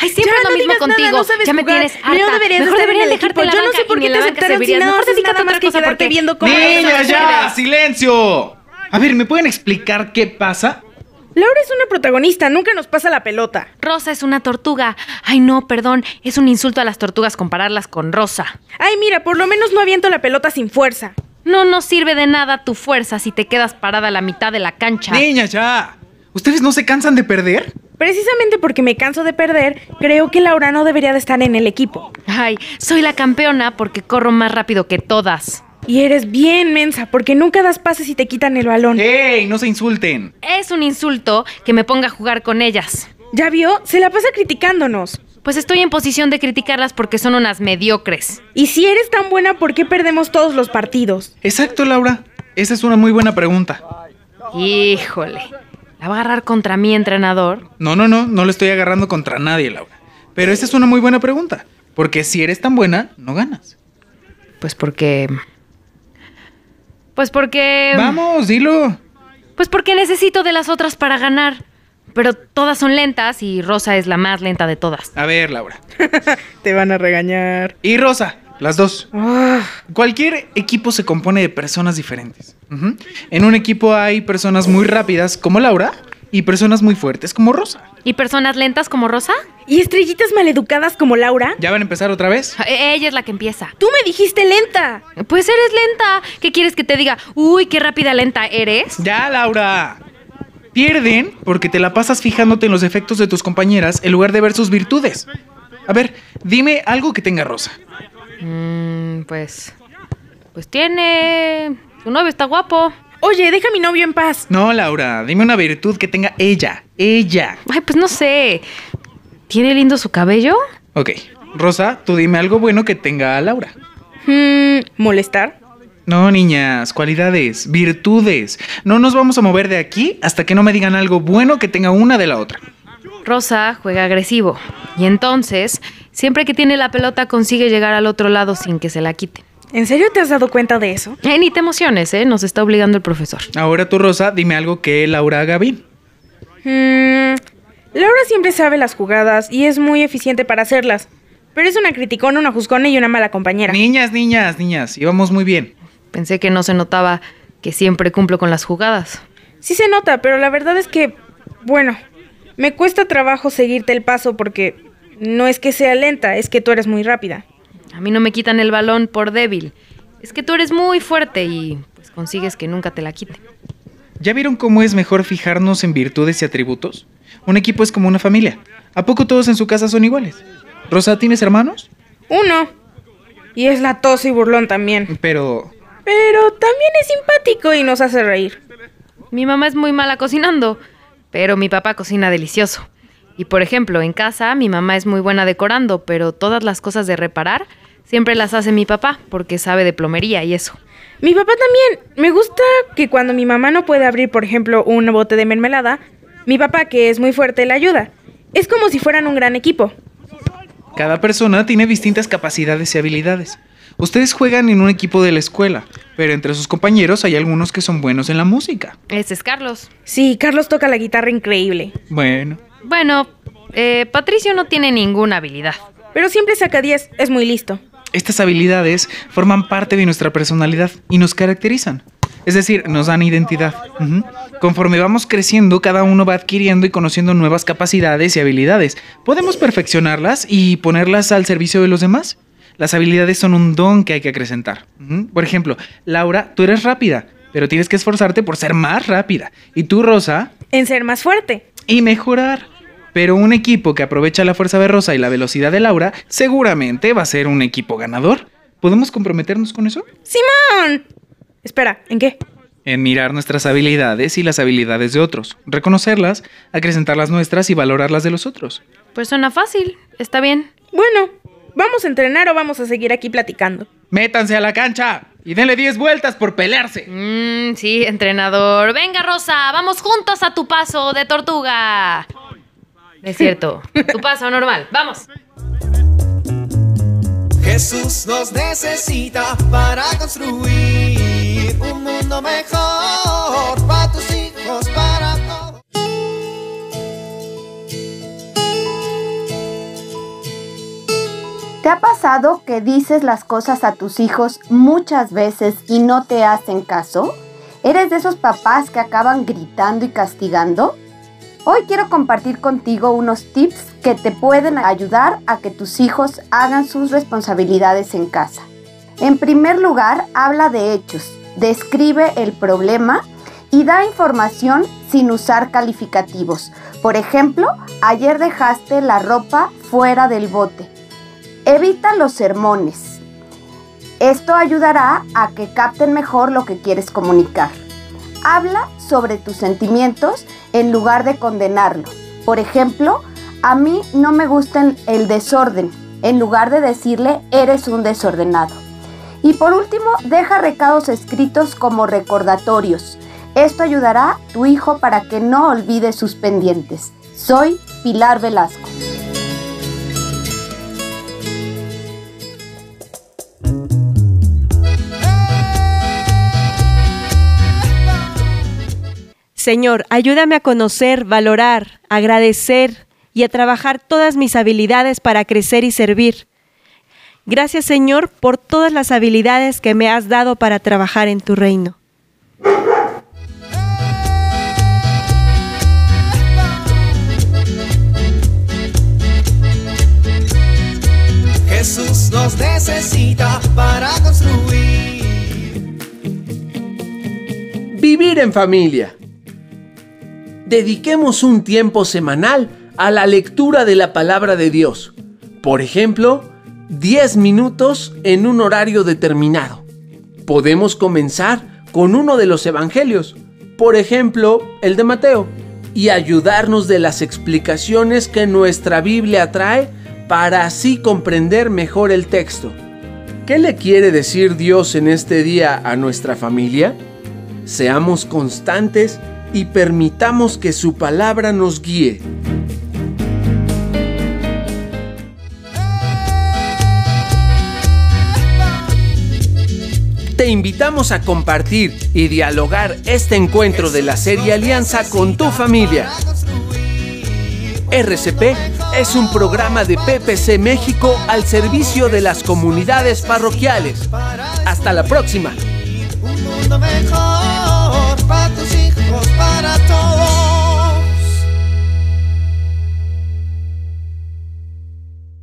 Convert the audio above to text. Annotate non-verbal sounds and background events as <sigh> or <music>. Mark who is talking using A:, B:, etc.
A: Ay, siempre
B: Ya,
A: es lo
B: no
A: mismo
B: digas nada,
A: contigo.
B: no sabes
A: ya me
B: jugar.
A: tienes harta.
B: Primero deberías
A: Mejor
B: el
A: dejarte
B: equipo.
A: la
B: Yo no sé por
A: y
B: qué
A: en
B: te
A: la banca
B: aceptaron si nada
A: Mejor dedícate a otra
B: más que
A: cosa
B: quedarte
A: porque...
B: viendo cómo
C: ¡Niñas,
B: eso
C: ya! ¡Silencio! A ver, ¿me pueden explicar qué pasa?
B: Laura es una protagonista, nunca nos pasa la pelota.
A: Rosa es una tortuga. Ay, no, perdón. Es un insulto a las tortugas compararlas con Rosa.
B: Ay, mira, por lo menos no aviento la pelota sin fuerza.
A: No nos sirve de nada tu fuerza si te quedas parada a la mitad de la cancha.
C: ¡Niñas, ya! ¿Ustedes no se cansan de perder?
B: Precisamente porque me canso de perder, creo que Laura no debería de estar en el equipo.
A: Ay, soy la campeona porque corro más rápido que todas.
B: Y eres bien mensa, porque nunca das pases y te quitan el balón.
C: ¡Ey! No se insulten.
A: Es un insulto que me ponga a jugar con ellas.
B: ¿Ya vio? Se la pasa criticándonos.
A: Pues estoy en posición de criticarlas porque son unas mediocres.
B: Y si eres tan buena, ¿por qué perdemos todos los partidos?
C: Exacto, Laura. Esa es una muy buena pregunta.
A: Híjole. ¿La va a agarrar contra mi entrenador?
C: No, no, no, no le estoy agarrando contra nadie, Laura. Pero esa es una muy buena pregunta. Porque si eres tan buena, no ganas.
A: Pues porque... Pues porque...
C: Vamos, dilo.
A: Pues porque necesito de las otras para ganar. Pero todas son lentas y Rosa es la más lenta de todas.
C: A ver, Laura. <laughs>
B: Te van a regañar.
C: Y Rosa, las dos.
B: Ah,
C: Cualquier equipo se compone de personas diferentes. En un equipo hay personas muy rápidas como Laura y personas muy fuertes como Rosa.
A: ¿Y personas lentas como Rosa?
B: ¿Y estrellitas maleducadas como Laura?
C: ¿Ya van a empezar otra vez?
A: E- Ella es la que empieza.
B: Tú me dijiste lenta.
A: Pues eres lenta. ¿Qué quieres que te diga? Uy, qué rápida lenta eres.
C: Ya, Laura. Pierden porque te la pasas fijándote en los defectos de tus compañeras en lugar de ver sus virtudes. A ver, dime algo que tenga Rosa.
A: Mm, pues... Pues tiene... Su novio está guapo.
B: Oye, deja a mi novio en paz.
C: No, Laura, dime una virtud que tenga ella. Ella.
A: Ay, pues no sé. ¿Tiene lindo su cabello?
C: Ok. Rosa, tú dime algo bueno que tenga a Laura.
B: Hmm, ¿molestar?
C: No, niñas, cualidades, virtudes. No nos vamos a mover de aquí hasta que no me digan algo bueno que tenga una de la otra.
A: Rosa juega agresivo. Y entonces, siempre que tiene la pelota consigue llegar al otro lado sin que se la quite.
B: ¿En serio te has dado cuenta de eso?
A: Eh, ni te emociones, ¿eh? Nos está obligando el profesor.
C: Ahora tú, Rosa, dime algo que Laura haga bien.
B: Hmm, Laura siempre sabe las jugadas y es muy eficiente para hacerlas. Pero es una criticona, una juzgona y una mala compañera.
C: Niñas, niñas, niñas, íbamos muy bien.
A: Pensé que no se notaba que siempre cumplo con las jugadas.
B: Sí se nota, pero la verdad es que, bueno, me cuesta trabajo seguirte el paso porque no es que sea lenta, es que tú eres muy rápida.
A: A mí no me quitan el balón por débil. Es que tú eres muy fuerte y pues consigues que nunca te la quiten.
C: ¿Ya vieron cómo es mejor fijarnos en virtudes y atributos? Un equipo es como una familia. ¿A poco todos en su casa son iguales? Rosa, ¿tienes hermanos?
B: Uno. Y es latoso y burlón también.
C: Pero...
B: Pero también es simpático y nos hace reír.
A: Mi mamá es muy mala cocinando, pero mi papá cocina delicioso. Y por ejemplo, en casa mi mamá es muy buena decorando, pero todas las cosas de reparar siempre las hace mi papá, porque sabe de plomería y eso.
B: Mi papá también. Me gusta que cuando mi mamá no puede abrir, por ejemplo, un bote de mermelada, mi papá, que es muy fuerte, le ayuda. Es como si fueran un gran equipo.
C: Cada persona tiene distintas capacidades y habilidades. Ustedes juegan en un equipo de la escuela, pero entre sus compañeros hay algunos que son buenos en la música.
A: Ese es Carlos.
B: Sí, Carlos toca la guitarra increíble.
C: Bueno,
A: Bueno, Eh, Patricio no tiene ninguna habilidad.
B: Pero siempre saca 10, es muy listo.
C: Estas habilidades forman parte de nuestra personalidad y nos caracterizan. Es decir, nos dan identidad. Conforme vamos creciendo, cada uno va adquiriendo y conociendo nuevas capacidades y habilidades. Podemos perfeccionarlas y ponerlas al servicio de los demás. Las habilidades son un don que hay que acrecentar. Por ejemplo, Laura, tú eres rápida, pero tienes que esforzarte por ser más rápida. Y tú, Rosa,
B: En ser más fuerte.
C: y mejorar. Pero un equipo que aprovecha la fuerza de Rosa y la velocidad de Laura seguramente va a ser un equipo ganador. ¿Podemos comprometernos con eso?
B: ¡Simón! Espera, ¿en qué?
C: En mirar nuestras habilidades y las habilidades de otros, reconocerlas, acrecentar las nuestras y valorar las de los otros.
A: Pues suena fácil, está bien.
B: Bueno, ¿vamos a entrenar o vamos a seguir aquí platicando?
C: Métanse a la cancha y denle 10 vueltas por pelearse.
A: Mmm, sí, entrenador. Venga, Rosa, vamos juntos a tu paso de tortuga. Es cierto, tu paso normal, vamos.
D: Jesús nos necesita para construir un mundo mejor para tus hijos, para todos.
E: ¿Te ha pasado que dices las cosas a tus hijos muchas veces y no te hacen caso? ¿Eres de esos papás que acaban gritando y castigando? Hoy quiero compartir contigo unos tips que te pueden ayudar a que tus hijos hagan sus responsabilidades en casa. En primer lugar, habla de hechos, describe el problema y da información sin usar calificativos. Por ejemplo, ayer dejaste la ropa fuera del bote. Evita los sermones. Esto ayudará a que capten mejor lo que quieres comunicar. Habla sobre tus sentimientos en lugar de condenarlo. Por ejemplo, a mí no me gusta el desorden, en lugar de decirle eres un desordenado. Y por último, deja recados escritos como recordatorios. Esto ayudará a tu hijo para que no olvide sus pendientes. Soy Pilar Velasco.
F: Señor, ayúdame a conocer, valorar, agradecer y a trabajar todas mis habilidades para crecer y servir. Gracias, Señor, por todas las habilidades que me has dado para trabajar en tu reino.
D: Jesús nos necesita para construir.
G: Vivir en familia. Dediquemos un tiempo semanal a la lectura de la palabra de Dios. Por ejemplo, 10 minutos en un horario determinado. Podemos comenzar con uno de los evangelios, por ejemplo, el de Mateo, y ayudarnos de las explicaciones que nuestra Biblia trae para así comprender mejor el texto. ¿Qué le quiere decir Dios en este día a nuestra familia? Seamos constantes y permitamos que su palabra nos guíe. Te invitamos a compartir y dialogar este encuentro de la serie Alianza con tu familia. RCP es un programa de PPC México al servicio de las comunidades parroquiales. Hasta la próxima.
D: Para tus hijos, para todos.